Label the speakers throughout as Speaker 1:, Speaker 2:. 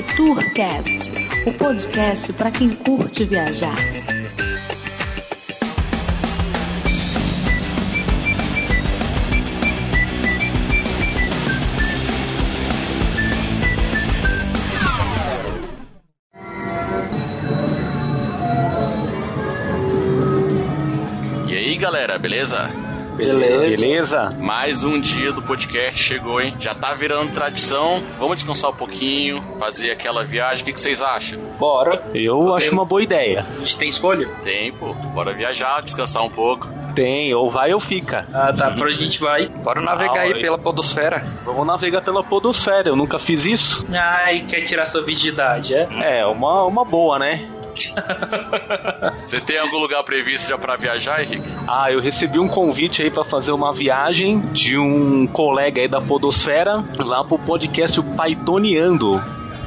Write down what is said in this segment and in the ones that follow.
Speaker 1: Like Tourcast, o podcast para quem curte viajar.
Speaker 2: E aí, galera, beleza?
Speaker 3: Beleza.
Speaker 4: Beleza?
Speaker 2: Mais um dia do podcast chegou, hein? Já tá virando tradição. Vamos descansar um pouquinho, fazer aquela viagem. O que, que vocês acham?
Speaker 3: Bora.
Speaker 4: Eu acho uma boa ideia.
Speaker 3: A gente tem escolha?
Speaker 2: Tempo, bora viajar, descansar um pouco.
Speaker 4: Tem, ou vai ou fica.
Speaker 3: Ah, tá. Pra onde a gente vai?
Speaker 5: Bora navegar aí pela podosfera.
Speaker 4: Vamos navegar pela podosfera, eu nunca fiz isso.
Speaker 3: Ai, quer tirar sua virgindade, é?
Speaker 4: É, uma, uma boa, né?
Speaker 2: Você tem algum lugar previsto já pra viajar, Henrique?
Speaker 4: Ah, eu recebi um convite aí pra fazer uma viagem de um colega aí da podosfera lá pro podcast o Pythoniando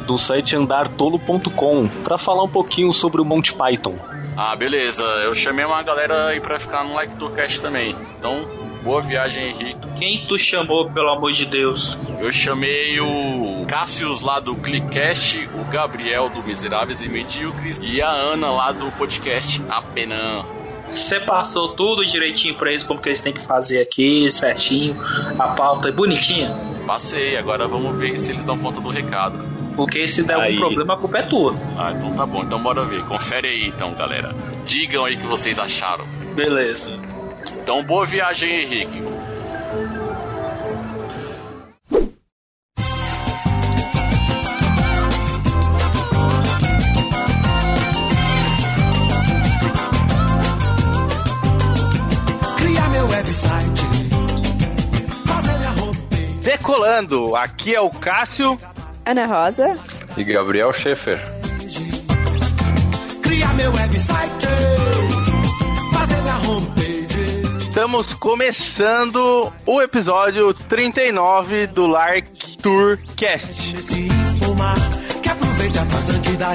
Speaker 4: do site andartolo.com pra falar um pouquinho sobre o Monty Python.
Speaker 2: Ah, beleza. Eu chamei uma galera aí pra ficar no Like Tourcast também. Então, boa viagem, Henrique.
Speaker 3: Quem tu chamou, pelo amor de Deus?
Speaker 2: Eu chamei o Cassius lá do Clickcast, o Gabriel do Miseráveis e Medíocres e a Ana lá do podcast Apenan.
Speaker 3: Você passou tudo direitinho pra eles, como que eles têm que fazer aqui, certinho. A pauta é bonitinha.
Speaker 2: Passei, agora vamos ver se eles dão conta do recado.
Speaker 3: Porque se der
Speaker 4: Aí.
Speaker 3: algum problema, a culpa é tua.
Speaker 2: Ah, então tá bom, então bora ver. Confere aí então, galera. Digam aí o que vocês acharam.
Speaker 3: Beleza.
Speaker 2: Então, boa viagem, Henrique.
Speaker 6: Criar meu website, fazer minha homepage.
Speaker 7: Decolando, aqui é o Cássio.
Speaker 8: Ana Rosa.
Speaker 5: E Gabriel Schaefer.
Speaker 6: Criar meu website, fazer minha homepage.
Speaker 7: Estamos começando o episódio 39 do Lark Tour Cast.
Speaker 6: Se informar, que aproveite a da.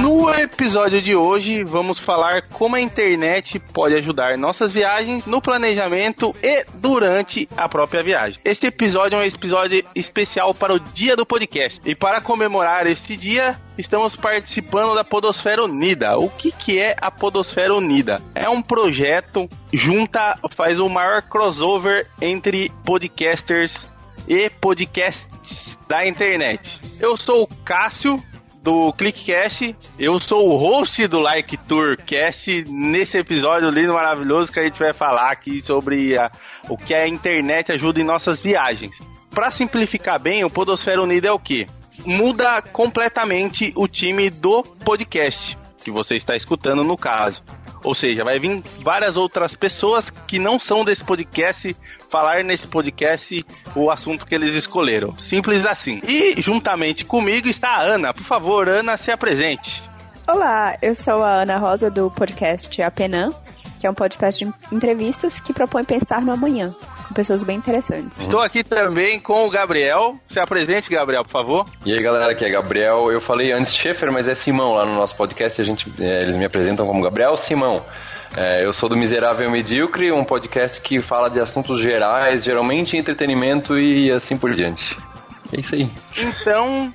Speaker 7: No episódio de hoje, vamos falar como a internet pode ajudar nossas viagens no planejamento e durante a própria viagem. Este episódio é um episódio especial para o dia do podcast. E para comemorar este dia, estamos participando da Podosfera Unida. O que, que é a Podosfera Unida? É um projeto junta, faz o maior crossover entre podcasters e podcasts da internet. Eu sou o Cássio do ClickCast. Eu sou o host do Like Tour Cast. Nesse episódio lindo, maravilhoso, que a gente vai falar aqui sobre a- o que a internet ajuda em nossas viagens. Para simplificar bem, o Podosfera Unida é o quê? Muda completamente o time do podcast que você está escutando no caso. Ou seja, vai vir várias outras pessoas que não são desse podcast falar nesse podcast o assunto que eles escolheram. Simples assim. E juntamente comigo está a Ana. Por favor, Ana, se apresente.
Speaker 8: Olá, eu sou a Ana Rosa do podcast Apenan, que é um podcast de entrevistas que propõe pensar no amanhã, com pessoas bem interessantes.
Speaker 7: Estou aqui também com o Gabriel. Se apresente, Gabriel, por favor.
Speaker 5: E aí galera, aqui é Gabriel. Eu falei antes Schaefer, mas é Simão lá no nosso podcast. A gente, é, eles me apresentam como Gabriel Simão. É, eu sou do Miserável Medíocre, um podcast que fala de assuntos gerais, geralmente entretenimento e assim por diante. É isso aí.
Speaker 7: Então,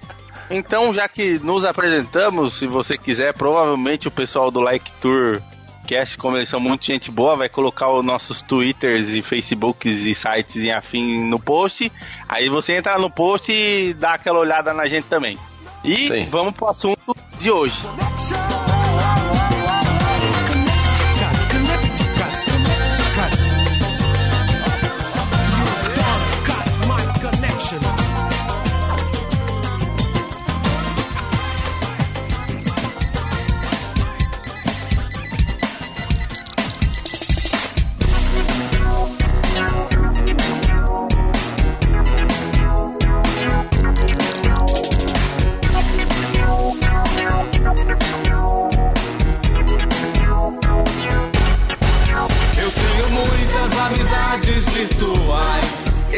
Speaker 7: então já que nos apresentamos, se você quiser, provavelmente o pessoal do Like Tour Cast, como eles são muito gente boa, vai colocar os nossos Twitters e Facebooks e sites e afim no post. Aí você entra no post e dá aquela olhada na gente também. E
Speaker 5: Sim.
Speaker 7: vamos pro assunto de hoje.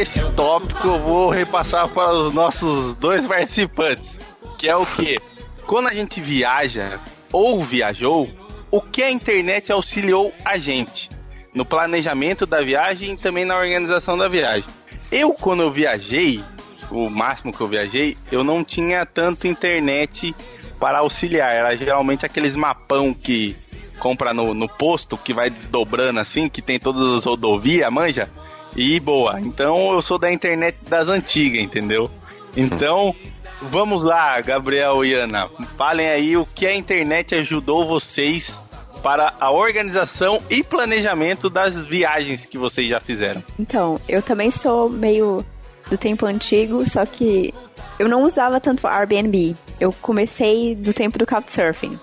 Speaker 7: Esse tópico eu vou repassar para os nossos dois participantes, que é o que? Quando a gente viaja ou viajou, o que a internet auxiliou a gente no planejamento da viagem e também na organização da viagem. Eu, quando eu viajei, o máximo que eu viajei, eu não tinha tanto internet para auxiliar. Era geralmente aqueles mapão que compra no, no posto, que vai desdobrando assim, que tem todas as rodovias, manja? E boa. Então eu sou da internet das antigas, entendeu? Então, vamos lá, Gabriel e Ana. Falem aí o que a internet ajudou vocês para a organização e planejamento das viagens que vocês já fizeram.
Speaker 8: Então, eu também sou meio do tempo antigo, só que eu não usava tanto Airbnb. Eu comecei do tempo do Couchsurfing.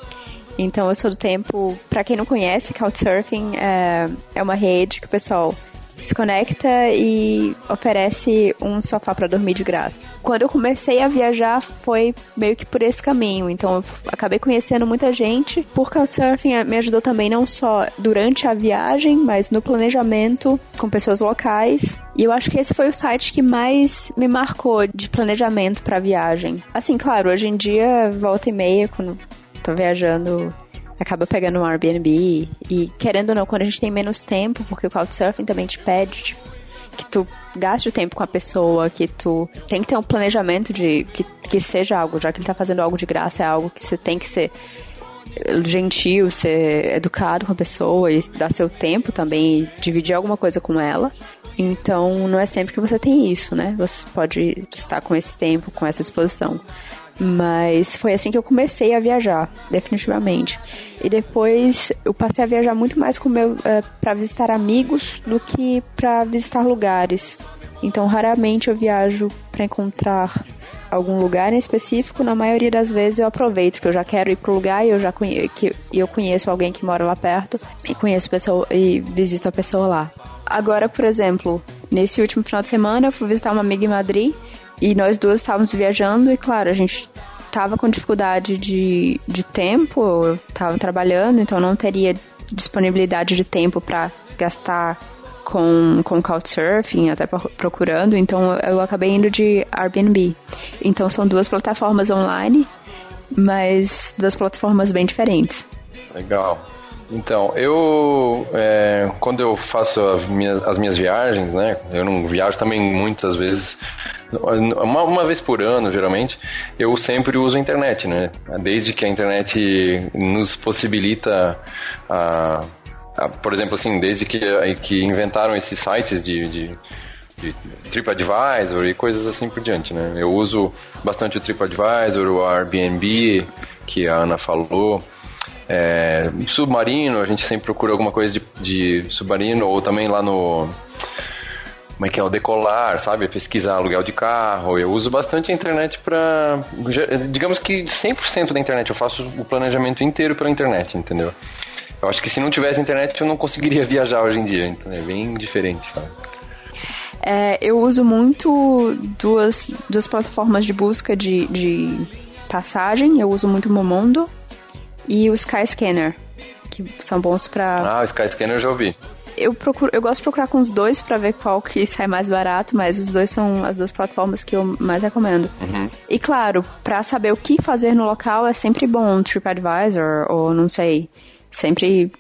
Speaker 8: Então eu sou do tempo, para quem não conhece, Couchsurfing é, é uma rede que o pessoal se conecta e oferece um sofá para dormir de graça. Quando eu comecei a viajar, foi meio que por esse caminho. Então, eu acabei conhecendo muita gente. Por Couchsurfing me ajudou também não só durante a viagem, mas no planejamento com pessoas locais. E eu acho que esse foi o site que mais me marcou de planejamento para viagem. Assim, claro, hoje em dia, volta e meia, quando tô viajando acaba pegando um Airbnb e querendo ou não, quando a gente tem menos tempo, porque o Couchsurfing também te pede que tu gaste tempo com a pessoa, que tu tem que ter um planejamento de que, que seja algo, já que ele tá fazendo algo de graça, é algo que você tem que ser gentil, ser educado com a pessoa e dar seu tempo também e dividir alguma coisa com ela. Então, não é sempre que você tem isso, né? Você pode estar com esse tempo, com essa disposição. Mas foi assim que eu comecei a viajar, definitivamente. E depois eu passei a viajar muito mais com meu é, para visitar amigos do que para visitar lugares. Então, raramente eu viajo para encontrar algum lugar em específico. Na maioria das vezes eu aproveito que eu já quero ir pro lugar e eu já conheço, que eu conheço alguém que mora lá perto e conheço pessoa e visito a pessoa lá. Agora, por exemplo, nesse último final de semana eu fui visitar uma amiga em Madrid e nós duas estávamos viajando e, claro, a gente tava com dificuldade de, de tempo, eu tava trabalhando, então não teria disponibilidade de tempo para gastar com, com Couchsurfing, até procurando, então eu acabei indo de Airbnb. Então são duas plataformas online, mas duas plataformas bem diferentes.
Speaker 5: Legal. Então, eu é, quando eu faço as minhas, as minhas viagens, né? Eu não viajo também muitas vezes uma, uma vez por ano, geralmente, eu sempre uso a internet, né? Desde que a internet nos possibilita a, a por exemplo, assim, desde que, que inventaram esses sites de, de de TripAdvisor e coisas assim por diante, né? Eu uso bastante o TripAdvisor, o Airbnb, que a Ana falou. É, submarino, a gente sempre procura alguma coisa de, de submarino, ou também lá no como é que é o decolar, sabe? Pesquisar aluguel de carro. Eu uso bastante a internet para, digamos que 100% da internet eu faço o planejamento inteiro pela internet, entendeu? Eu acho que se não tivesse internet eu não conseguiria viajar hoje em dia, então é bem diferente, sabe?
Speaker 8: É, eu uso muito duas, duas plataformas de busca de, de passagem. Eu uso muito o Momondo e o Skyscanner, que são bons para.
Speaker 5: Ah, o Skyscanner eu já ouvi
Speaker 8: eu procuro, eu gosto de procurar com os dois para ver qual que sai mais barato, mas os dois são as duas plataformas que eu mais recomendo.
Speaker 5: Uhum.
Speaker 8: E claro, para saber o que fazer no local é sempre bom um TripAdvisor ou não sei, sempre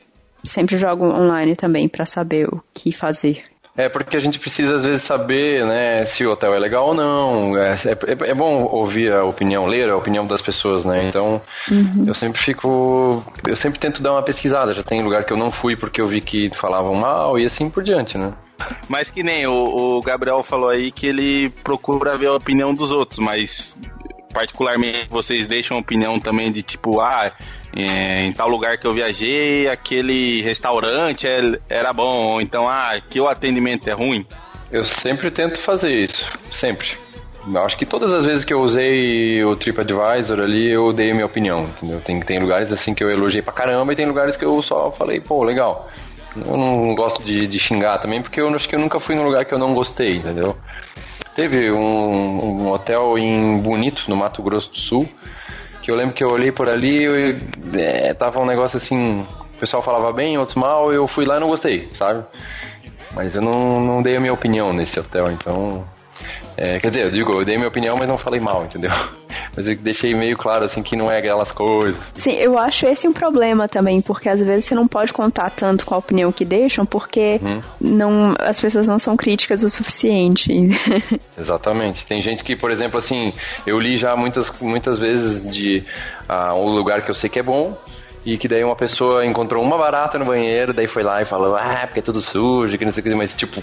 Speaker 8: sempre jogo online também para saber o que fazer.
Speaker 5: É porque a gente precisa às vezes saber, né, se o hotel é legal ou não. É, é, é bom ouvir a opinião, ler a opinião das pessoas, né? Então, uhum. eu sempre fico, eu sempre tento dar uma pesquisada. Já tem lugar que eu não fui porque eu vi que falavam mal e assim por diante, né?
Speaker 7: Mas que nem o, o Gabriel falou aí que ele procura ver a opinião dos outros, mas particularmente vocês deixam opinião também de tipo, ah, é, em tal lugar que eu viajei, aquele restaurante é, era bom, ou então, ah, que o atendimento é ruim?
Speaker 5: Eu sempre tento fazer isso, sempre. Eu acho que todas as vezes que eu usei o TripAdvisor ali, eu dei a minha opinião, entendeu? Tem, tem lugares assim que eu elogiei pra caramba e tem lugares que eu só falei, pô, legal. Eu não gosto de, de xingar também, porque eu acho que eu nunca fui num lugar que eu não gostei, entendeu? Teve um, um hotel em Bonito, no Mato Grosso do Sul, que eu lembro que eu olhei por ali e é, tava um negócio assim, o pessoal falava bem, outros mal, eu fui lá e não gostei, sabe? Mas eu não, não dei a minha opinião nesse hotel, então. É, quer dizer, eu digo, eu dei minha opinião, mas não falei mal, entendeu? Mas eu deixei meio claro, assim, que não é aquelas coisas.
Speaker 8: Sim, eu acho esse um problema também, porque às vezes você não pode contar tanto com a opinião que deixam, porque não, as pessoas não são críticas o suficiente.
Speaker 5: Exatamente. Tem gente que, por exemplo, assim, eu li já muitas, muitas vezes de ah, um lugar que eu sei que é bom, e que daí uma pessoa encontrou uma barata no banheiro, daí foi lá e falou, ah, porque é tudo sujo, que não sei o que, mas tipo,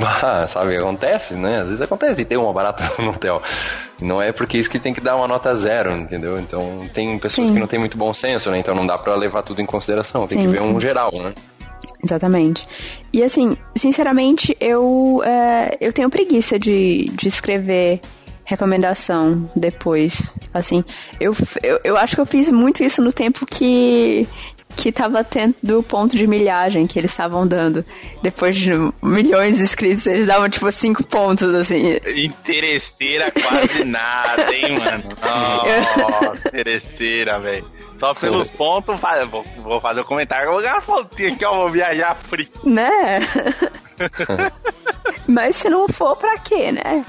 Speaker 5: ah, sabe, acontece, né? Às vezes acontece e tem uma barata no hotel. Não é porque isso que tem que dar uma nota zero, entendeu? Então tem pessoas
Speaker 8: Sim.
Speaker 5: que não têm muito bom senso, né? Então não dá pra levar tudo em consideração, tem
Speaker 8: Sim,
Speaker 5: que ver
Speaker 8: sim.
Speaker 5: um geral, né?
Speaker 8: Exatamente. E assim, sinceramente, eu, é, eu tenho preguiça de, de escrever recomendação depois. Assim, eu, eu, eu acho que eu fiz muito isso no tempo que que tava tendo o ponto de milhagem que eles estavam dando. Depois de milhões de inscritos, eles davam tipo cinco pontos, assim.
Speaker 7: Interesseira quase nada, hein, mano? Nossa, interesseira, velho. Só pelos pontos, fa- vou, vou fazer o comentário. Vou ganhar uma fotinha aqui, ó, vou viajar free.
Speaker 8: Né? Mas se não for, pra quê, né?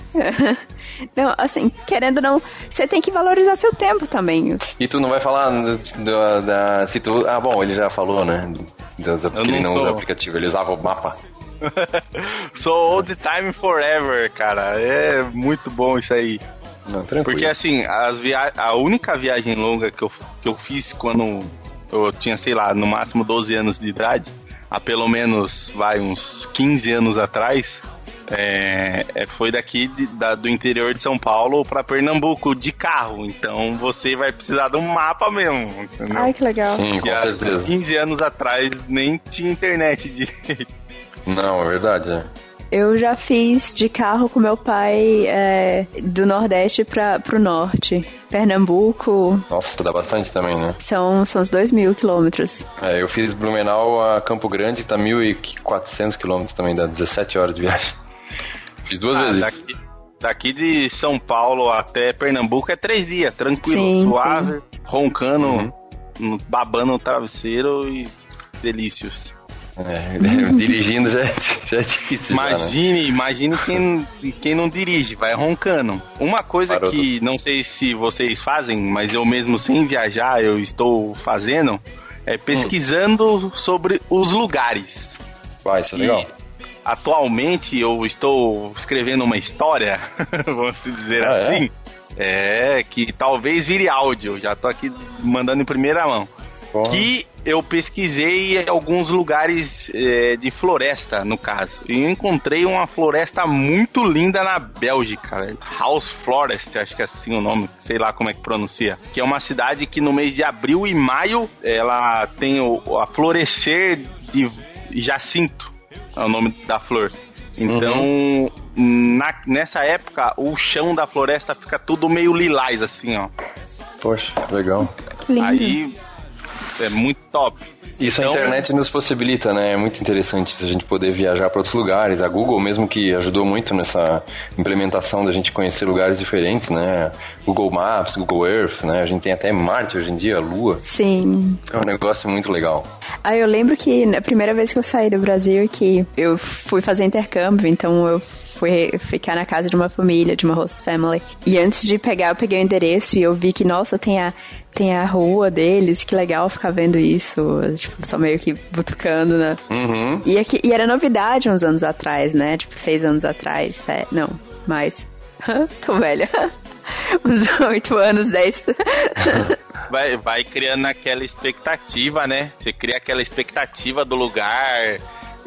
Speaker 8: Não, assim, querendo ou não, você tem que valorizar seu tempo também.
Speaker 5: E tu não vai falar do- da. Se tu, ah, bom, ele já falou, né? Das, porque ele
Speaker 7: não
Speaker 5: usa aplicativo, ele usava o mapa.
Speaker 7: Sou old time forever, cara. É muito bom isso aí.
Speaker 5: Não, tranquilo.
Speaker 7: Porque assim, as via... a única viagem longa que eu, que eu fiz quando eu tinha, sei lá, no máximo 12 anos de idade, há pelo menos, vai, uns 15 anos atrás, é, é, foi daqui de- da- do interior de São Paulo pra Pernambuco de carro. Então você vai precisar de um mapa mesmo, entendeu?
Speaker 8: Ai, que legal.
Speaker 5: Sim, com
Speaker 7: E há
Speaker 5: certeza.
Speaker 7: 15 anos atrás nem tinha internet direito.
Speaker 5: Não, é verdade, é.
Speaker 8: Eu já fiz de carro com meu pai é, do Nordeste para pro Norte. Pernambuco
Speaker 5: Nossa, dá bastante também, né?
Speaker 8: são, são uns dois mil quilômetros.
Speaker 5: É, eu fiz Blumenau a Campo Grande, tá 1.400 quilômetros também, dá 17 horas de viagem. Fiz duas
Speaker 7: Ah,
Speaker 5: vezes.
Speaker 7: daqui, daqui de São Paulo até Pernambuco é três dias, tranquilo,
Speaker 8: Sim,
Speaker 7: suave, roncando,
Speaker 5: Uhum.
Speaker 7: babando no travesseiro e delícios.
Speaker 5: É, dirigindo já, é- já é difícil. já, né?
Speaker 7: Imagine, imagine quem, quem não dirige, vai roncando. Uma coisa
Speaker 5: Parou
Speaker 7: que não sei se vocês fazem, mas eu mesmo sem viajar eu estou fazendo, é pesquisando sobre os lugares.
Speaker 5: Vai, isso é legal.
Speaker 7: Atualmente eu estou escrevendo uma história, vamos dizer
Speaker 5: Ah, é?
Speaker 7: assim. É? que talvez vire áudio. Já tô aqui mandando em primeira mão.
Speaker 5: Porra.
Speaker 7: Que eu pesquisei alguns lugares é, de floresta, no caso. E encontrei uma floresta muito linda na Bélgica. House Forest, acho que é assim o nome, sei lá como é que pronuncia. Que é uma cidade que no mês de abril e maio ela tem o, a florescer de jacinto. É o nome da flor. Então, na- nessa época, o chão da floresta fica tudo meio lilás, assim, ó.
Speaker 5: Poxa, legal.
Speaker 8: Que lindo.
Speaker 7: Aí é muito top.
Speaker 5: Isso a
Speaker 7: Então-
Speaker 5: internet nos possibilita, né? É muito interessante a gente poder viajar para outros lugares. A Google mesmo que ajudou muito nessa implementação da gente conhecer lugares diferentes, né? Google Maps, Google Earth, né? A gente tem até Marte hoje em dia, Lua.
Speaker 8: Sim.
Speaker 5: É um negócio muito legal.
Speaker 8: Ah, eu lembro que na primeira vez que eu saí do Brasil, que eu fui fazer intercâmbio, então eu fui ficar na casa de uma família, de uma host family. E antes de pegar, eu peguei o endereço e eu vi que, nossa, tem a, tem a rua deles, que legal ficar vendo isso. Tipo, só meio que butucando, né?
Speaker 5: Uhum.
Speaker 8: E, aqui- e era novidade uns anos atrás, né? Tipo, seis anos atrás. É, não, mais. Tô velha. Uns oito anos, dez.
Speaker 7: Vai, vai criando aquela expectativa, né? Você cria aquela expectativa do lugar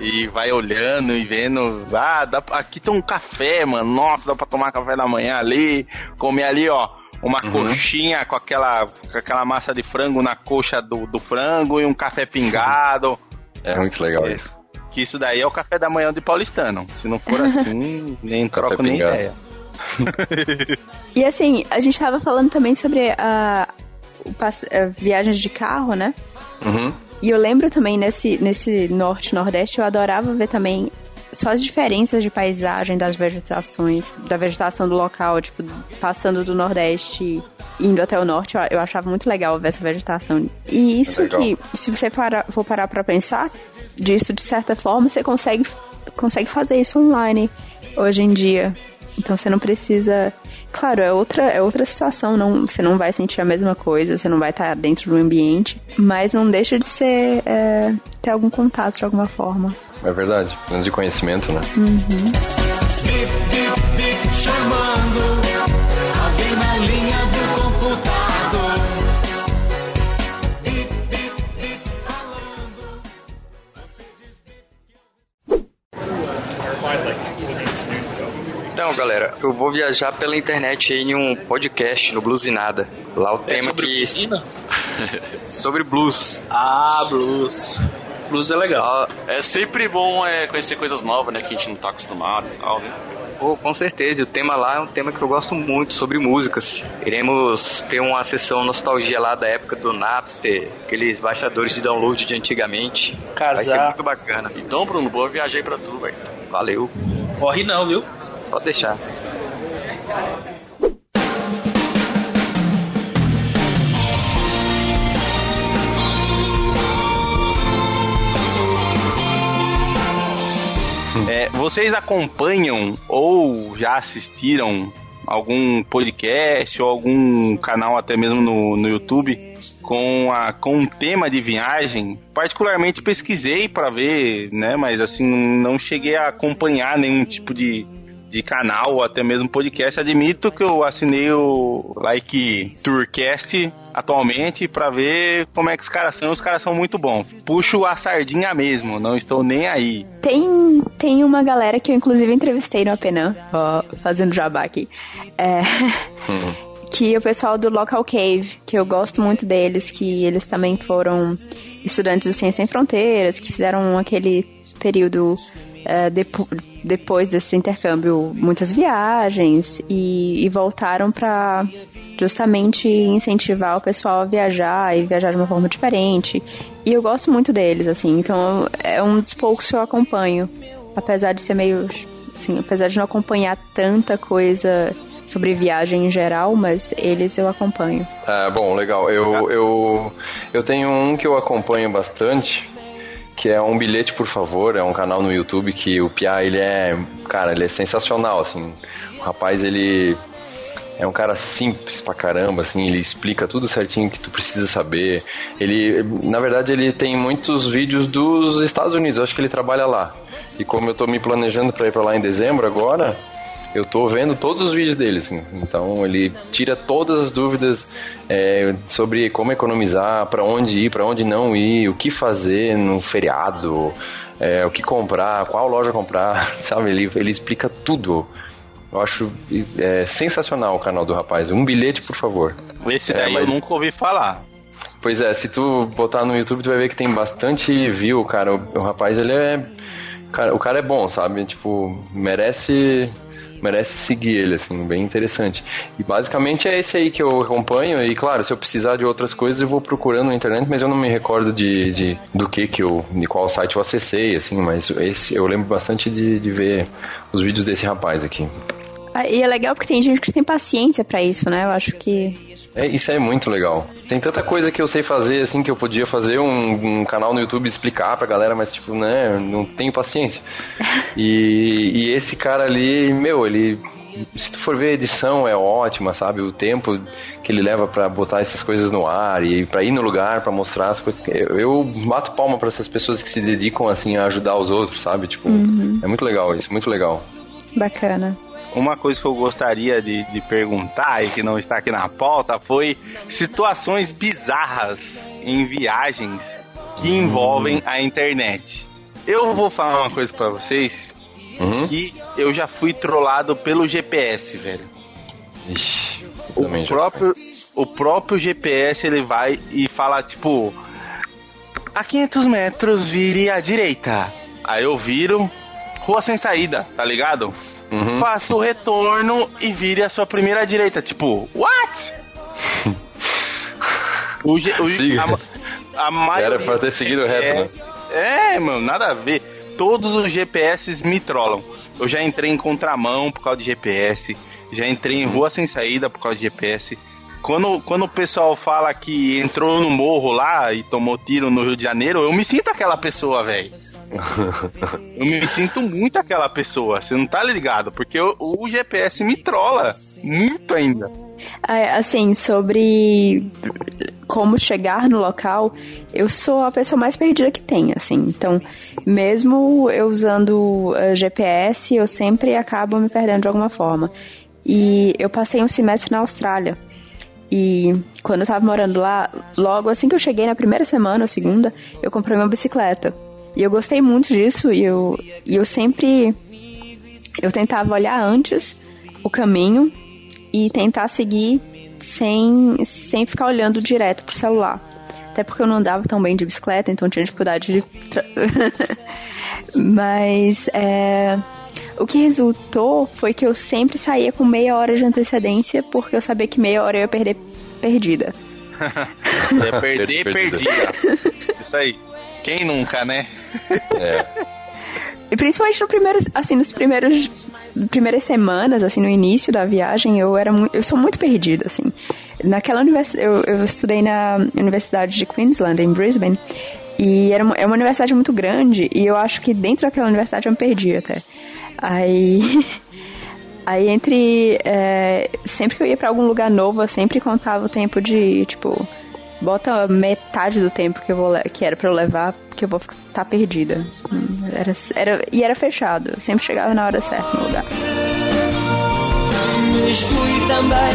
Speaker 7: e vai olhando e vendo. Ah, dá, pra- aqui tem um café, mano. Nossa, dá pra tomar café da manhã ali. Comer ali, ó. Uma coxinha com aquela, com aquela massa de frango na coxa do, do frango e um café pingado.
Speaker 5: É muito legal
Speaker 7: É.
Speaker 5: isso.
Speaker 7: Que isso daí é o café da manhã de paulistano. Se não for assim, nem troco nem
Speaker 5: pingado.
Speaker 7: ideia.
Speaker 8: E assim, a gente tava falando também sobre a, a viagens de carro, né?
Speaker 5: Uhum.
Speaker 8: E eu lembro também nesse, nesse norte-nordeste, eu adorava ver também só as diferenças de paisagem das vegetações, da vegetação do local, tipo, passando do nordeste indo até o norte, eu, eu achava muito legal ver essa vegetação. E isso
Speaker 5: Legal.
Speaker 8: que, se você parar, for parar pra pensar, disso de certa forma, você consegue, consegue fazer isso online hoje em dia. Então você não precisa. Claro, é outra, é outra situação. Não, você não vai sentir a mesma coisa, você não vai estar dentro do ambiente, mas não deixa de ser é, ter algum contato de alguma forma.
Speaker 5: É verdade, menos de conhecimento, né?
Speaker 6: chamando
Speaker 9: galera, eu vou viajar pela internet aí em um podcast no Bluesinada. Lá o
Speaker 3: É
Speaker 9: tema
Speaker 3: sobre
Speaker 9: que sobre blues.
Speaker 3: Ah, blues. Blues é legal.
Speaker 9: Ah,
Speaker 2: É sempre bom é, conhecer coisas novas, né? Que a gente não tá acostumado e tal, né?
Speaker 9: pô, com certeza. O tema lá é um tema que eu gosto muito sobre músicas. Iremos ter uma sessão nostalgia lá da época do Napster, aqueles baixadores de download de antigamente. Vai ser
Speaker 3: Casar.
Speaker 9: muito bacana.
Speaker 2: Então, Bruno, boa viagem aí pra tu, velho.
Speaker 9: Valeu.
Speaker 3: Corre não, viu?
Speaker 9: Pode deixar.
Speaker 7: É, vocês acompanham ou já assistiram algum podcast ou algum canal até mesmo no, no YouTube com, a, com um tema de viagem? Particularmente pesquisei para ver, né? Mas assim, não cheguei a acompanhar nenhum tipo de, de canal ou até mesmo podcast. Admito que eu assinei o Like Tourcast atualmente para ver como é que os caras são. Os caras são muito bons. Puxo a sardinha mesmo, não estou nem aí.
Speaker 8: Tem, tem uma galera que eu inclusive entrevistei no Apenan, ó, fazendo jabá aqui. É, que é o pessoal do Local Cave, que eu gosto muito deles, que eles também foram estudantes do Ciência Sem Fronteiras, que fizeram aquele período é, depo- depois desse intercâmbio muitas viagens e, e voltaram para justamente incentivar o pessoal a viajar e viajar de uma forma diferente. E eu gosto muito deles, assim, então é um dos poucos que eu acompanho. Apesar de ser meio. Assim, apesar de não acompanhar tanta coisa sobre viagem em geral, mas eles eu acompanho.
Speaker 5: Ah, bom, legal. Eu, eu, eu tenho um que eu acompanho bastante, que é um bilhete, por favor. É um canal no YouTube que o Pia, ele é, cara, ele é sensacional, assim. O rapaz, ele é um cara simples pra caramba, assim, ele explica tudo certinho que tu precisa saber. Ele, na verdade, ele tem muitos vídeos dos Estados Unidos, eu acho que ele trabalha lá. E como eu tô me planejando pra ir pra lá em dezembro agora, eu tô vendo todos os vídeos dele, assim. Então ele tira todas as dúvidas é, sobre como economizar, pra onde ir, pra onde não ir, o que fazer no feriado, é, o que comprar, qual loja comprar, sabe? Ele, ele explica tudo. Eu acho é, sensacional o canal do rapaz. Um bilhete, por favor.
Speaker 7: Esse
Speaker 5: É,
Speaker 7: daí
Speaker 5: mas-
Speaker 7: eu nunca ouvi falar.
Speaker 5: Pois é, se tu botar no YouTube, tu vai ver que tem bastante view, cara. O, o rapaz, ele é. Cara, o cara é bom, sabe? Tipo, merece. Merece seguir ele, assim, bem interessante. E basicamente é esse aí que eu acompanho. E claro, se eu precisar de outras coisas, eu vou procurando na internet, mas eu não me recordo de, de do que que eu. de qual site eu acessei, assim, mas esse eu lembro bastante de, de ver os vídeos desse rapaz aqui.
Speaker 8: Ah, E é legal porque tem gente que tem paciência pra isso, né? Eu acho que.
Speaker 5: É, isso é muito legal. Tem tanta coisa que eu sei fazer, assim, que eu podia fazer um, um canal no YouTube explicar pra galera, mas, tipo, né, não tenho paciência. E, e esse cara ali, meu, ele. Se tu for ver a edição, é ótima, sabe? O tempo que ele leva pra botar essas coisas no ar e pra ir no lugar, pra mostrar as coisas. Eu, eu bato palma pra essas pessoas que se dedicam, assim, a ajudar os outros, sabe? Tipo, é muito legal isso, muito legal.
Speaker 8: Bacana.
Speaker 7: Uma coisa que eu gostaria de, de perguntar e que não está aqui na pauta foi situações bizarras em viagens que envolvem a internet. Eu vou falar uma coisa pra vocês
Speaker 5: Uhum.
Speaker 7: que eu já fui trollado pelo GPS, velho.
Speaker 5: Ixi,
Speaker 7: O próprio, o próprio GPS ele vai e fala tipo a 500 metros vire à direita. Aí eu viro rua sem saída, tá ligado?
Speaker 5: Uhum.
Speaker 7: Faço o retorno e vire a sua primeira direita. Tipo, what? o, o, a, a maioria
Speaker 5: Era pra ter seguido reto, né?
Speaker 7: É, mano, nada a ver. Todos os GPS me trollam. Eu já entrei em contramão por causa de GPS. Já entrei em rua sem saída por causa de GPS. Quando, quando o pessoal fala que entrou no morro lá e tomou tiro no Rio de Janeiro, eu me sinto aquela pessoa, velho. eu me sinto muito aquela pessoa. Você não tá ligado? Porque o, o GPS me trola muito ainda.
Speaker 8: É, assim, sobre como chegar no local, eu sou a pessoa mais perdida que tem, assim. Então, mesmo eu usando uh, GPS, eu sempre acabo me perdendo de alguma forma. E eu passei um semestre na Austrália. E quando eu tava morando lá, logo assim que eu cheguei na primeira semana, segunda, eu comprei uma bicicleta. E eu gostei muito disso e eu, e eu sempre eu tentava olhar antes o caminho e tentar seguir sem, sem ficar olhando direto pro celular. Até porque eu não andava tão bem de bicicleta, então tinha dificuldade de. Mas é, o que resultou foi que eu sempre saía com meia hora de antecedência, porque eu sabia que meia hora eu ia perder perdida.
Speaker 7: ia perder perdida. Isso aí. Quem nunca, né?
Speaker 5: É.
Speaker 8: E principalmente no primeiro, assim, nos primeiros primeiras semanas, assim, no início da viagem, eu era muito, eu sou muito perdida, assim. Naquela universidade, eu, eu estudei na Universidade de Queensland, em Brisbane, e era uma, é uma universidade muito grande, e eu acho que dentro daquela universidade eu me perdi até. Aí... Aí entre. É, sempre que eu ia para algum lugar novo, eu sempre contava o tempo de, tipo, bota metade do tempo que eu vou que era para eu levar, que eu vou estar tá perdida. Era, era, e era fechado, sempre chegava na hora certa no lugar.
Speaker 6: Exclui também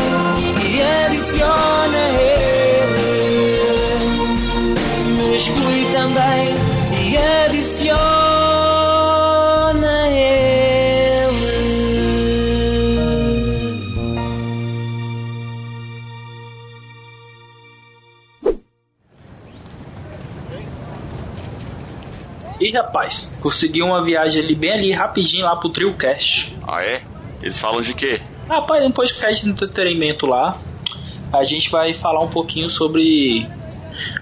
Speaker 6: e. Exclui também e adiciona
Speaker 3: E rapaz, consegui uma viagem ali bem ali, rapidinho lá pro TrioCast.
Speaker 2: Ah, é? Eles falam de quê?
Speaker 3: Rapaz, um podcast de entretenimento lá. A gente vai falar um pouquinho sobre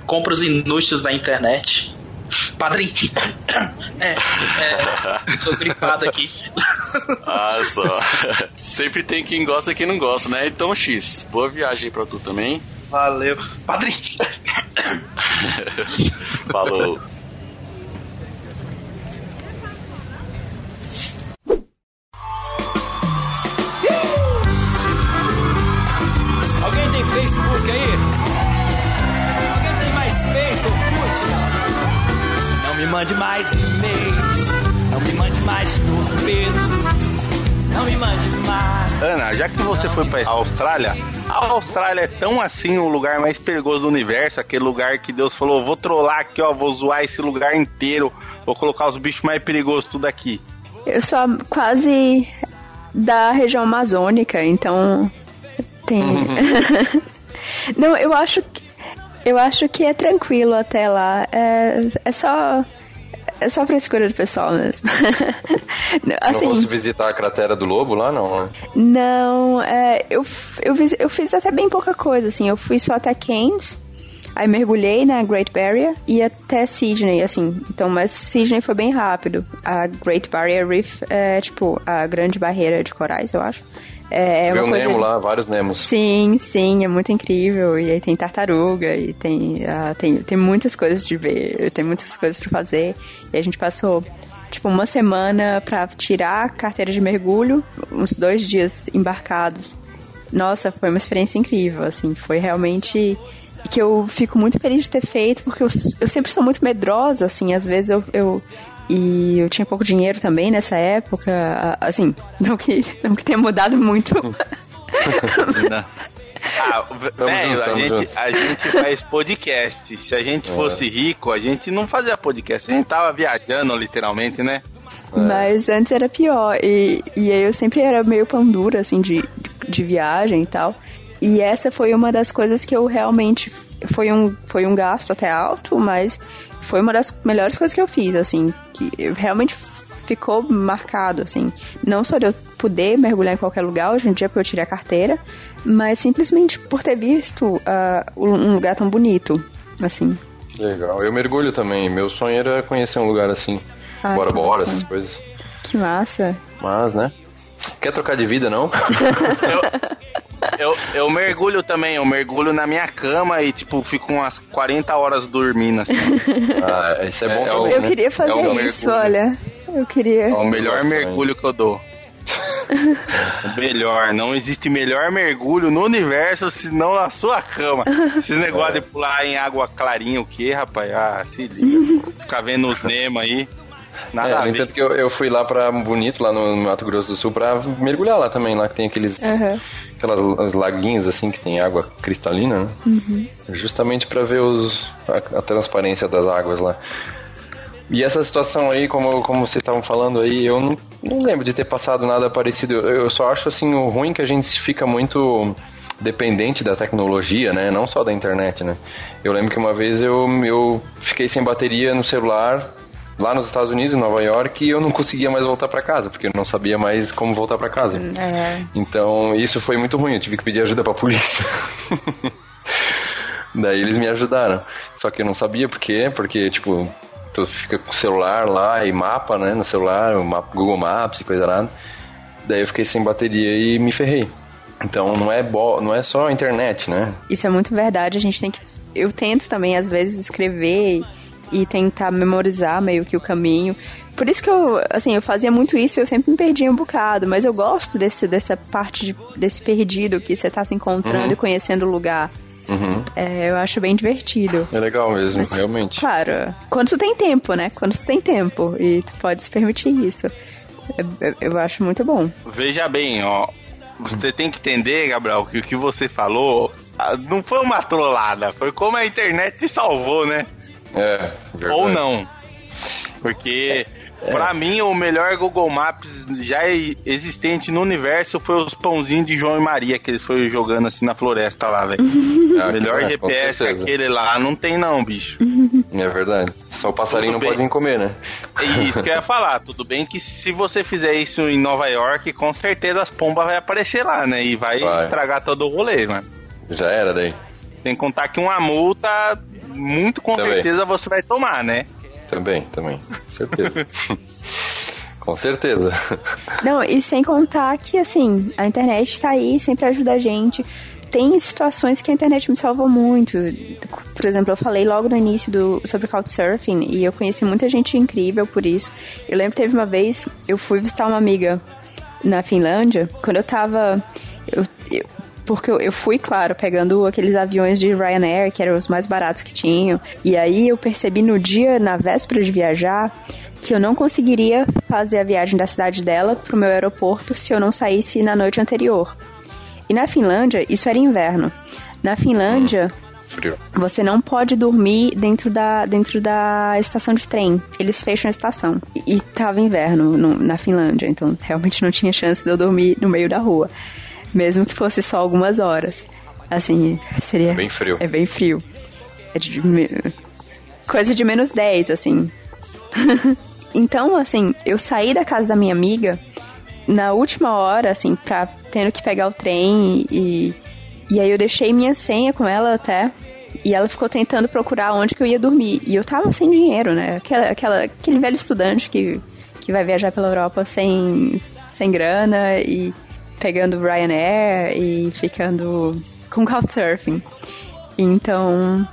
Speaker 3: compras inúteis da internet. Padrinho. É, é, tô gripado aqui.
Speaker 2: Ah, só. Sempre tem quem gosta e quem não gosta, né? Então, X, boa viagem aí pra tu também.
Speaker 3: Valeu. Padrinho.
Speaker 2: Falou.
Speaker 7: Foi pra Austrália, a Austrália é tão assim o lugar mais perigoso do universo, aquele lugar que Deus falou, vou trollar aqui, ó, vou zoar esse lugar inteiro, vou colocar os bichos mais perigosos tudo aqui.
Speaker 8: Eu sou quase da região amazônica, então tem. Não, eu acho que eu acho que é tranquilo até lá. É, é só é só frescura do pessoal mesmo. assim,
Speaker 5: não fosse visitar a cratera do lobo lá, não, né?
Speaker 8: Não, é, eu, eu, fiz, eu fiz até bem pouca coisa, assim. Eu fui só até Cairns, aí mergulhei na Great Barrier e até Sydney, assim. Então, mas Sydney foi bem rápido. A Great Barrier Reef é, tipo, a grande barreira de corais, eu acho. É, é
Speaker 5: Vê
Speaker 8: uma
Speaker 5: o
Speaker 8: coisa...
Speaker 5: Nemo lá, vários Nemos.
Speaker 8: Sim, sim, é muito incrível. E aí tem tartaruga, e tem, ah, tem, tem muitas coisas de ver, tem muitas coisas para fazer. E a gente passou, tipo, uma semana pra tirar a carteira de mergulho, uns dois dias embarcados. Nossa, foi uma experiência incrível, assim, foi realmente que eu fico muito feliz de ter feito, porque eu, eu sempre sou muito medrosa, assim, às vezes eu, eu e eu tinha pouco dinheiro também nessa época, assim, não que, não que tenha mudado muito.
Speaker 7: Ah,
Speaker 5: Tamo
Speaker 7: velho, a, gente, a gente faz podcast. Se a gente fosse rico, a gente não fazia podcast. A gente tava viajando, literalmente, né?
Speaker 8: Mas antes era pior. E, e aí eu sempre era meio pão dura, assim, de, de viagem e tal. E essa foi uma das coisas que eu realmente. Foi um, foi um gasto até alto, mas foi uma das melhores coisas que eu fiz, assim. Que realmente ficou marcado, assim. Não só de eu poder mergulhar em qualquer lugar, hoje em dia porque eu tirei a carteira, mas simplesmente por ter visto ah, um lugar tão bonito, assim.
Speaker 5: Legal. Eu mergulho também. Meu sonho era conhecer um lugar assim.
Speaker 8: Ah,
Speaker 5: bora, bora, essas coisas.
Speaker 8: Que massa.
Speaker 5: Mas, né? Quer trocar de vida, não?
Speaker 7: Eu, eu mergulho também, eu mergulho na minha cama e, tipo, fico umas 40 horas dormindo, assim.
Speaker 5: Ah, isso é bom
Speaker 2: É,
Speaker 5: também,
Speaker 8: Eu
Speaker 5: né?
Speaker 8: queria fazer
Speaker 5: É um
Speaker 8: isso,
Speaker 5: mergulho.
Speaker 8: olha. Eu queria.
Speaker 7: É o melhor mergulho que eu dou. o melhor, não existe melhor mergulho no universo senão na sua cama. Esses negócios de pular em água clarinha, o que, rapaz? Ah, se liga. Ficar vendo os Nemo aí. Nada
Speaker 5: É, no entanto que eu, eu fui lá pra Bonito, lá no Mato Grosso do Sul, pra mergulhar lá também, lá que tem aqueles
Speaker 8: Aham.
Speaker 5: Aquelas os laguinhos assim que tem água cristalina, né?
Speaker 8: Uhum.
Speaker 5: Justamente pra ver os, a, a transparência das águas lá. E essa situação aí, como, como vocês estavam falando aí, eu não, não lembro de ter passado nada parecido. Eu, eu só acho assim o ruim que a gente fica muito dependente da tecnologia, né? Não só da internet, né? Eu lembro que uma vez eu, eu fiquei sem bateria no celular lá nos Estados Unidos, em Nova York, e eu não conseguia mais voltar pra casa, porque eu não sabia mais como voltar pra casa.
Speaker 8: É.
Speaker 5: Então, isso foi muito ruim, eu tive que pedir ajuda pra polícia. Daí eles me ajudaram. Só que eu não sabia por quê, porque, tipo, tu fica com o celular lá e mapa, né, no celular, o mapa, Google Maps e coisa nada. Daí eu fiquei sem bateria e me ferrei. Então não é, bo não é só a internet, né?
Speaker 8: Isso é muito verdade. A gente tem que. Eu tento também, às vezes, escrever e tentar memorizar meio que o caminho. Por isso que eu, assim, eu fazia muito isso e eu sempre me perdia um bocado, mas eu gosto desse, dessa parte de- desse perdido que você tá se encontrando
Speaker 5: Uhum.
Speaker 8: e conhecendo o lugar.
Speaker 5: Uhum.
Speaker 8: É, eu acho bem divertido.
Speaker 5: É legal mesmo,
Speaker 8: Mas,
Speaker 5: realmente.
Speaker 8: Claro, quando tu tem tempo, né? Quando tu tem tempo e tu pode se permitir isso. Eu, eu- eu acho muito bom.
Speaker 7: Veja bem, ó. Você tem que entender, Gabriel, que o que você falou ah, não foi uma trollada, foi como a internet te salvou, né?
Speaker 5: É, verdade.
Speaker 7: Ou não. Porque, pra mim, o melhor Google Maps já e- existente no universo foi os pãozinhos de João e Maria, que eles foram jogando assim na floresta lá, velho. O melhor
Speaker 5: é,
Speaker 7: GPS aquele lá não tem não, bicho.
Speaker 5: É verdade. Só o passarinho
Speaker 7: Tudo
Speaker 5: não
Speaker 7: bem.
Speaker 5: pode vir comer, né?
Speaker 7: É isso que eu ia falar. Tudo bem que se você fizer isso em Nova York, com certeza as pombas vai aparecer lá, né? E vai,
Speaker 5: Vai.
Speaker 7: estragar todo o rolê, mano.
Speaker 5: Já era daí.
Speaker 7: Tem que contar que uma multa, muito com
Speaker 5: Também.
Speaker 7: certeza você vai tomar, né?
Speaker 5: Também, também. Com certeza. Com certeza.
Speaker 8: Não, e sem contar que, assim, a internet tá aí, sempre ajuda a gente. Tem situações que a internet me salvou muito. Por exemplo, eu falei logo no início do, sobre Couchsurfing e eu conheci muita gente incrível por isso. Eu lembro que teve uma vez, eu fui visitar uma amiga na Finlândia, quando eu tava. Eu, eu- porque eu, eu fui, claro, pegando aqueles aviões de Ryanair, que eram os mais baratos que tinham. E aí eu percebi no dia, na véspera de viajar, que eu não conseguiria fazer a viagem da cidade dela pro meu aeroporto se eu não saísse na noite anterior. E na Finlândia, isso era inverno. Na Finlândia,
Speaker 5: Frio.
Speaker 8: você não pode dormir dentro da, dentro da estação de trem. Eles fecham a estação. E, e tava inverno no- na Finlândia, então realmente não tinha chance de eu dormir no meio da rua. Mesmo que fosse só algumas horas. Assim, seria.
Speaker 5: É bem frio.
Speaker 8: É bem frio. É de coisa de menos 10, assim. então, assim, eu saí da casa da minha amiga na última hora, assim, pra tendo que pegar o trem e. E aí eu deixei minha senha com ela até. E ela ficou tentando procurar onde que eu ia dormir. E eu tava sem dinheiro, né? Aquela, aquela, aquele velho estudante que, que vai viajar pela Europa sem, sem grana e pegando Ryanair e ficando com Couchsurfing. Então,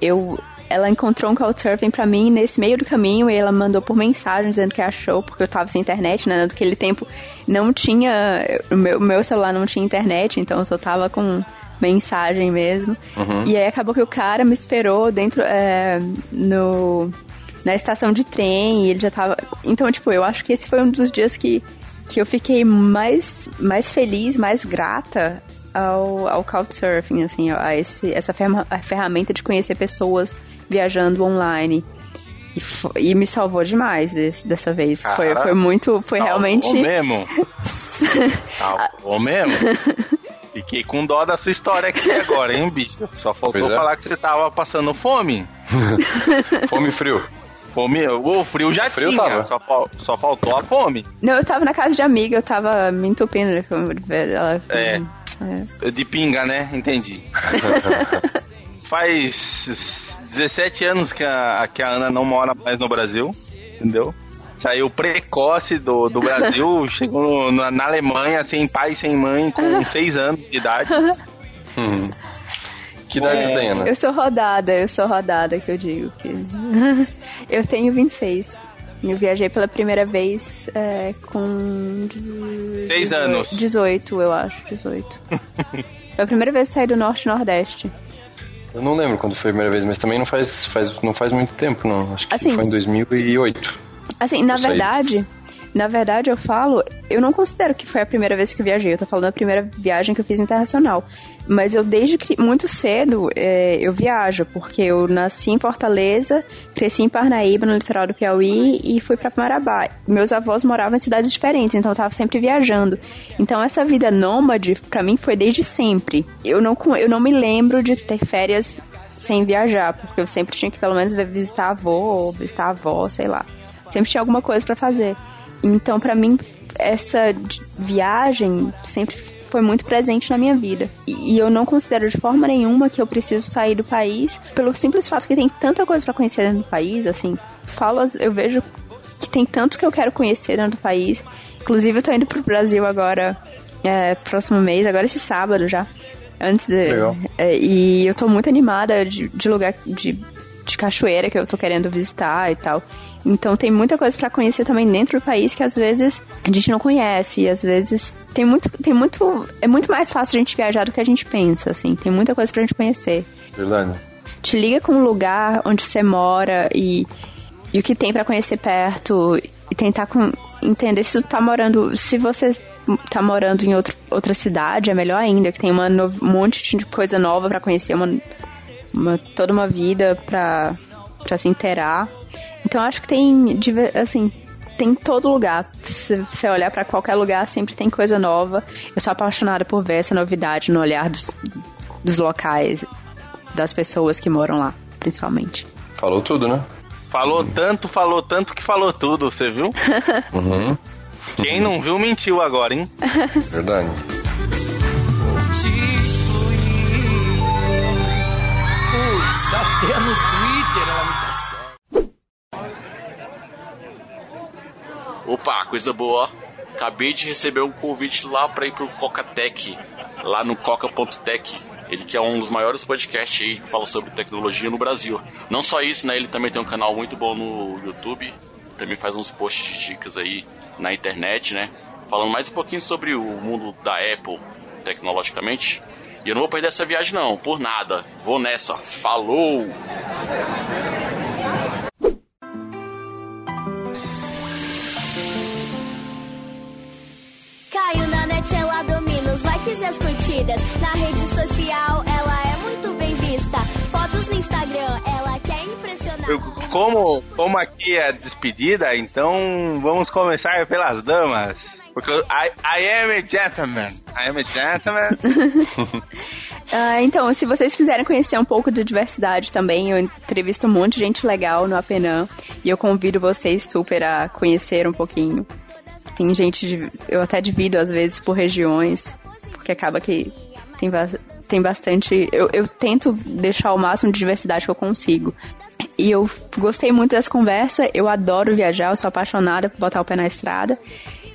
Speaker 8: eu ela encontrou um Couchsurfing pra mim nesse meio do caminho e ela mandou por mensagem dizendo que achou, porque eu tava sem internet, né? Naquele tempo não tinha. O meu, meu celular não tinha internet, então eu só tava com mensagem mesmo.
Speaker 5: Uhum.
Speaker 8: E aí acabou que o cara me esperou dentro. é, no. Na estação de trem, e ele já tava. Então, tipo, eu acho que esse foi um dos dias que, que eu fiquei mais, mais feliz, mais grata ao, ao Couchsurfing, assim, a esse, essa ferma- a ferramenta de conhecer pessoas viajando online. E, e me salvou demais desse- dessa vez. foi,
Speaker 7: Cara,
Speaker 8: foi muito. Foi
Speaker 7: Salvou
Speaker 8: realmente.
Speaker 7: mesmo. Salvou mesmo. Fiquei com dó da sua história aqui agora, hein, bicho? Só faltou
Speaker 5: é.
Speaker 7: falar que você tava passando fome.
Speaker 5: Fome e frio.
Speaker 7: Fome, o frio já
Speaker 5: Frio
Speaker 7: tinha,
Speaker 5: tava.
Speaker 7: só, fal- só faltou a fome.
Speaker 8: Não, eu tava na casa de amiga, eu tava me entupindo. né? Ela,
Speaker 7: É.
Speaker 8: é.
Speaker 7: De pinga, né? Entendi. Faz 17 anos que a, que a Ana não mora mais no Brasil, entendeu? Saiu precoce do, do Brasil, chegou na, na Alemanha sem pai sem mãe, com seis anos de idade.
Speaker 5: Hum. Que idade
Speaker 8: É,
Speaker 5: tem, Ana?
Speaker 8: Eu sou rodada, eu sou rodada que eu digo. Que... eu tenho 26. Eu viajei pela primeira vez é, com.
Speaker 7: Seis
Speaker 8: 18
Speaker 7: anos.
Speaker 8: 18, eu acho, 18. Foi a primeira vez que eu saí do Norte e Nordeste.
Speaker 5: Eu não lembro quando foi a primeira vez, mas também não faz, faz, não faz muito tempo, não. Acho que
Speaker 8: Assim-
Speaker 5: foi em 2008.
Speaker 8: Assim, na verdade, na verdade eu falo, eu não considero que foi a primeira vez que eu viajei, eu tô falando da primeira viagem que eu fiz internacional. Mas eu desde que muito cedo é, eu viajo, porque eu nasci em Fortaleza, cresci em Parnaíba, no litoral do Piauí, e fui pra Marabá. Meus avós moravam em cidades diferentes, então eu tava sempre viajando. Então essa vida nômade, pra mim, foi desde sempre. Eu não, eu não me lembro de ter férias sem viajar, porque eu sempre tinha que pelo menos visitar avô, ou visitar a avó, sei lá. Sempre tinha alguma coisa pra fazer. Então, pra mim, essa viagem sempre foi muito presente na minha vida. E, e eu não considero de forma nenhuma que eu preciso sair do país, pelo simples fato que tem tanta coisa pra conhecer dentro do país, assim. Falo, eu vejo que tem tanto que eu quero conhecer dentro do país. Inclusive, eu tô indo pro Brasil agora, é, próximo mês, agora esse sábado já. Antes de.
Speaker 5: Legal.
Speaker 8: é, e eu tô muito animada de, de lugar de, de cachoeira que eu tô querendo visitar e tal. Então tem muita coisa pra conhecer também dentro do país que às vezes a gente não conhece. E às vezes tem muito. Tem muito. É muito mais fácil a gente viajar do que a gente pensa, assim. Tem muita coisa pra gente conhecer
Speaker 5: Verdade.
Speaker 8: te liga com o lugar onde você mora e, e o que tem pra conhecer perto e tentar com- entender se tu tá morando, se você tá morando em outro, outra cidade, é melhor ainda, que tem uma no- um monte de coisa nova pra conhecer, uma, uma- toda uma vida pra, pra se inteirar. Então acho que tem, assim, tem em todo lugar. Se você olhar pra qualquer lugar, sempre tem coisa nova. Eu sou apaixonada por ver essa novidade no olhar dos, dos locais, das pessoas que moram lá, principalmente.
Speaker 5: Falou tudo, né?
Speaker 7: Falou tanto, falou tanto que falou tudo, você viu?
Speaker 5: Uhum.
Speaker 7: Quem não viu mentiu agora, hein?
Speaker 5: Verdade.
Speaker 10: até no Twitter ela me
Speaker 2: Opa, coisa boa. Acabei de receber um convite lá pra ir pro Coca-Tech, lá no coca.tech. Ele que é um dos maiores podcasts aí que fala sobre tecnologia no Brasil. Não só isso, né? Ele também tem um canal muito bom no YouTube. Também faz uns posts de dicas aí na internet, né? Falando mais um pouquinho sobre o mundo da Apple, tecnologicamente. E eu não vou perder essa viagem não, por nada. Vou nessa. Falou!
Speaker 11: Curtidas. Na rede social, ela é muito bem vista. Fotos no Instagram, ela quer impressionar.
Speaker 7: Eu- Como, como aqui é a despedida, então vamos começar pelas damas. Porque eu- I, I am a gentleman. I am a gentleman.
Speaker 8: Ah, então, se vocês quiserem conhecer um pouco de diversidade também, eu entrevisto um monte de gente legal no Apenã e eu convido vocês super a conhecer um pouquinho. Tem gente, de- eu até divido às vezes por regiões, porque acaba que tem, bas- tem bastante. Eu, eu tento deixar o máximo de diversidade que eu consigo. E eu gostei muito dessa conversa, eu adoro viajar, eu sou apaixonada por botar o pé na estrada.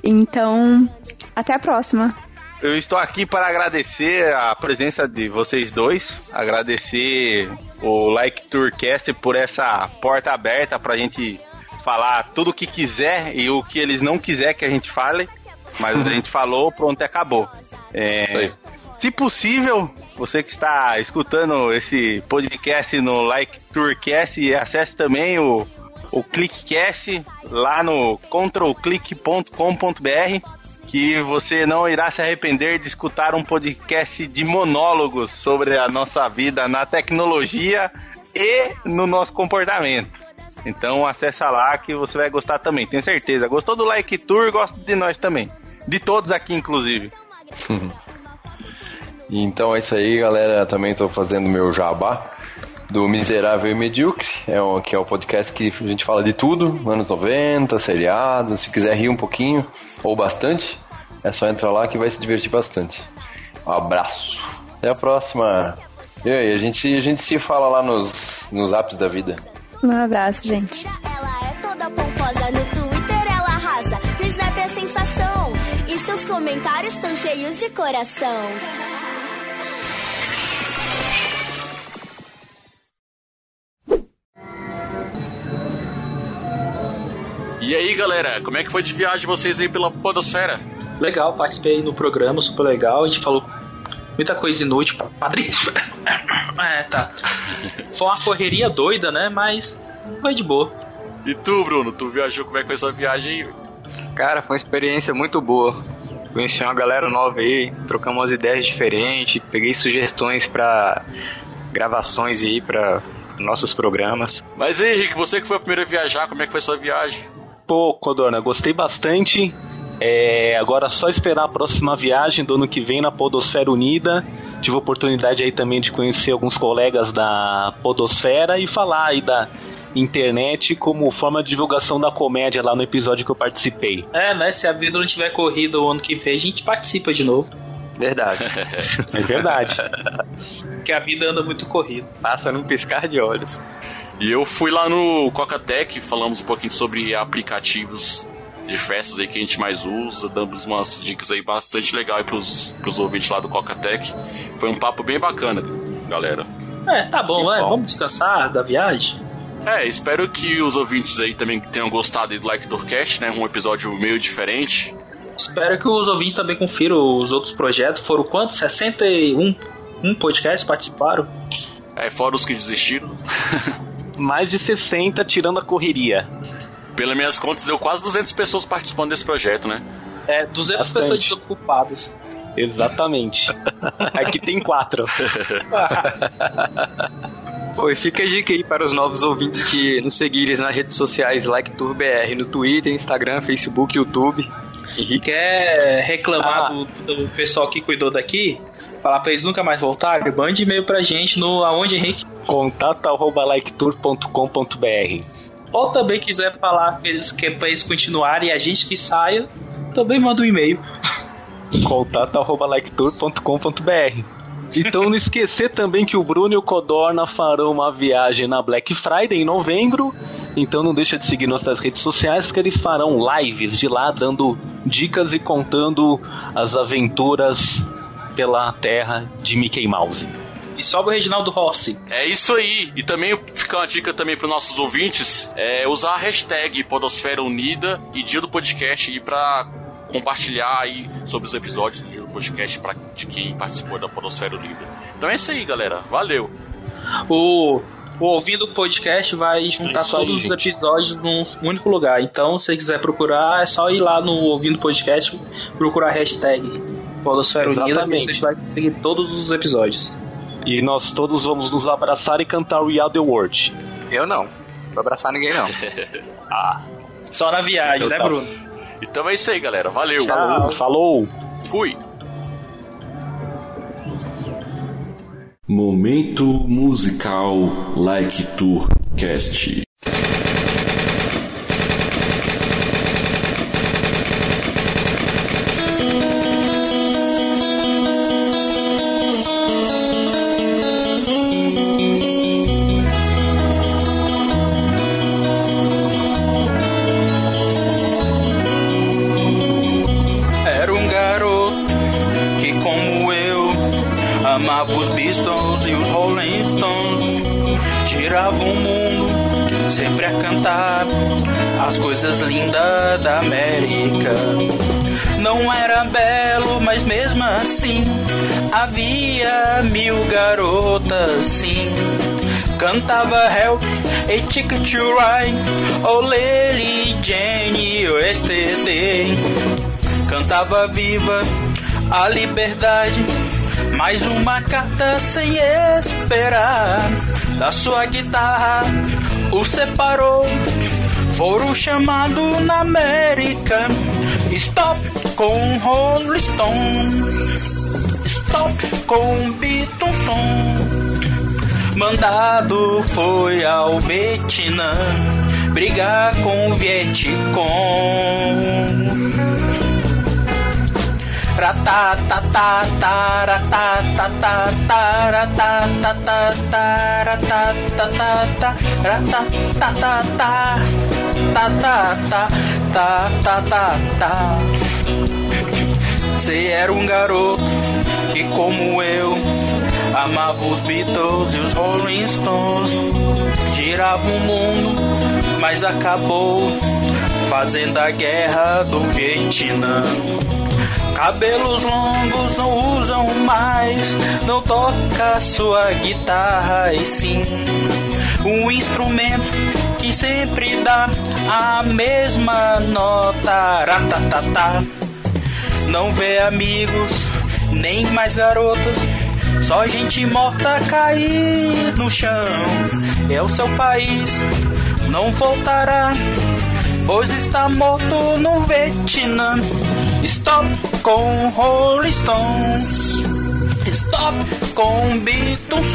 Speaker 8: Então, até a próxima.
Speaker 7: Eu estou aqui para agradecer a presença de vocês dois, agradecer o Like Tourcast por essa porta aberta para a gente falar tudo o que quiser e o que eles não quiser que a gente fale, mas a gente falou, pronto, e acabou. É,
Speaker 5: Isso aí.
Speaker 7: se possível, você que está escutando esse podcast no Like Tourcast, acesse também o, o ClickCast lá no controlclick.com.br que você não irá se arrepender de escutar um podcast de monólogos sobre a nossa vida na tecnologia e no nosso comportamento. Então acessa lá que você vai gostar também, tenho certeza. Gostou do Like Tour, gosta de nós também. De todos aqui, inclusive.
Speaker 5: Então é isso aí, galera. Também estou fazendo meu jabá do Miserável e Medíocre, é um, que é um podcast que a gente fala de tudo, anos 90, seriados, se quiser rir um pouquinho ou bastante, é só entrar lá que vai se divertir bastante. Um abraço. Até a próxima. E aí, a gente, a gente se fala lá nos, nos apps da vida.
Speaker 8: Um abraço, gente.
Speaker 11: Comentários tão cheios de coração.
Speaker 2: E aí, galera, como é que foi de viagem vocês aí pela Podosfera?
Speaker 3: Legal, participei no programa, super legal. A gente falou muita coisa inútil pra padrinho. é, tá. Foi uma correria doida, né? Mas foi de boa.
Speaker 2: E tu, Bruno, tu viajou, como é que foi sua viagem aí?
Speaker 9: Cara, foi uma experiência muito boa. Conheci uma galera nova aí, trocamos umas ideias diferentes, peguei sugestões pra gravações aí pra nossos programas.
Speaker 2: Mas aí, Henrique, você que foi a primeira a viajar, como é que foi sua viagem?
Speaker 4: Pô, Codorna, gostei bastante. É, agora é só esperar a próxima viagem do ano que vem na Podosfera Unida. Tive a oportunidade aí também de conhecer alguns colegas da Podosfera e falar aí da internet como forma de divulgação da comédia lá no episódio que eu participei.
Speaker 3: É, né? Se a vida não tiver corrida o ano que vem, a gente participa de novo.
Speaker 9: Verdade.
Speaker 4: É verdade.
Speaker 3: Porque a vida anda muito corrida.
Speaker 9: Passa num piscar de olhos.
Speaker 2: E eu fui lá no Cocatec, falamos um pouquinho sobre aplicativos de festas aí que a gente mais usa, damos umas dicas aí bastante legais pros, pros ouvintes lá do Cocatec. Foi um papo bem bacana, galera.
Speaker 3: É, tá bom,
Speaker 4: Que
Speaker 3: é.
Speaker 4: bom.
Speaker 3: Vamos descansar da viagem?
Speaker 2: É, espero que os ouvintes aí também tenham gostado aí do Like Tourcast, né? Um episódio meio diferente.
Speaker 3: Espero que os ouvintes também confiram os outros projetos. Foram quantos? 61 um podcast participaram?
Speaker 2: É, fora os que desistiram.
Speaker 4: Mais de 60 tirando a correria.
Speaker 2: Pelas minhas contas, deu quase 200 pessoas participando desse projeto, né?
Speaker 3: É, 200
Speaker 4: Bastante.
Speaker 3: pessoas desocupadas.
Speaker 4: Exatamente. Aqui tem quatro.
Speaker 9: E fica a dica aí para os novos ouvintes que nos seguirem nas redes sociais like TurBR, no Twitter, Instagram, Facebook, YouTube. Henrique,
Speaker 3: Quer reclamar
Speaker 4: Ah.
Speaker 3: do, do pessoal que cuidou daqui? Falar pra eles nunca mais voltarem? Mande e-mail pra gente no aonde, Henrique?
Speaker 4: Contato arroba liketour.com.br
Speaker 3: Ou também quiser falar eles, que é pra eles continuarem e a gente que saia, também manda um e-mail.
Speaker 4: Contato arroba liketour.com.br Então não esquecer também que o Bruno e o Codorna farão uma viagem na Black Friday em novembro. Então não deixa de seguir nossas redes sociais porque eles farão lives de lá dando dicas e contando as aventuras pela terra de Mickey Mouse.
Speaker 3: E sobe o Reginaldo Rossi.
Speaker 2: É isso aí. E também fica uma dica também para nossos ouvintes, é usar a hashtag Podosfera Unida e Dia do Podcast aí para compartilhar aí sobre os episódios do Dia do Podcast para de quem participou da Podosfera Unida. Então é isso aí, galera. Valeu.
Speaker 3: O, o ouvindo o podcast vai juntar
Speaker 4: É aí,
Speaker 3: todos os
Speaker 4: gente.
Speaker 3: episódios num único lugar. Então, se você quiser procurar, é só ir lá no ouvindo podcast, procurar a hashtag Podosfera Unida, que você vai conseguir todos os episódios.
Speaker 4: E nós todos vamos nos abraçar e cantar We Are The World.
Speaker 9: eu não. Não vou abraçar ninguém, não.
Speaker 3: Só na viagem,
Speaker 4: Eu
Speaker 3: né,
Speaker 4: tava-
Speaker 3: Bruno?
Speaker 2: Então é isso aí, galera. Valeu.
Speaker 3: Tchau.
Speaker 4: Falou!
Speaker 2: Fui.
Speaker 12: Momento musical Like Tour Cast.
Speaker 3: Amava os Beatles e os Rolling Stones. Girava o mundo, sempre a cantar as coisas lindas da América. Não era belo, mas mesmo assim havia mil garotas, sim. Cantava Help, A Ticket to Ride, Oh Lady Jane, Yesterday. Cantava viva a liberdade, mais uma carta sem esperar. Da sua guitarra o separou, foram chamado na América. Stop com Rolling Stones, stop com Beatles. Mandado foi ao Vietnã brigar com o Vietcong. Você era um garoto que, como eu, amava os Beatles e os Rolling Stones. Girava o mundo, mas acabou fazendo a guerra do Vietnã. Cabelos longos não usam mais, não toca sua guitarra e sim um instrumento que sempre dá a mesma nota. Não vê amigos, nem mais garotas, só gente morta cair no chão. É o seu país, não voltará, pois está morto no Vietnã. Stop com Rolling Stones, stop com Beatles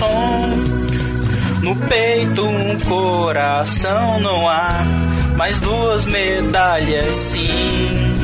Speaker 3: No peito um coração não há, mas duas medalhas sim.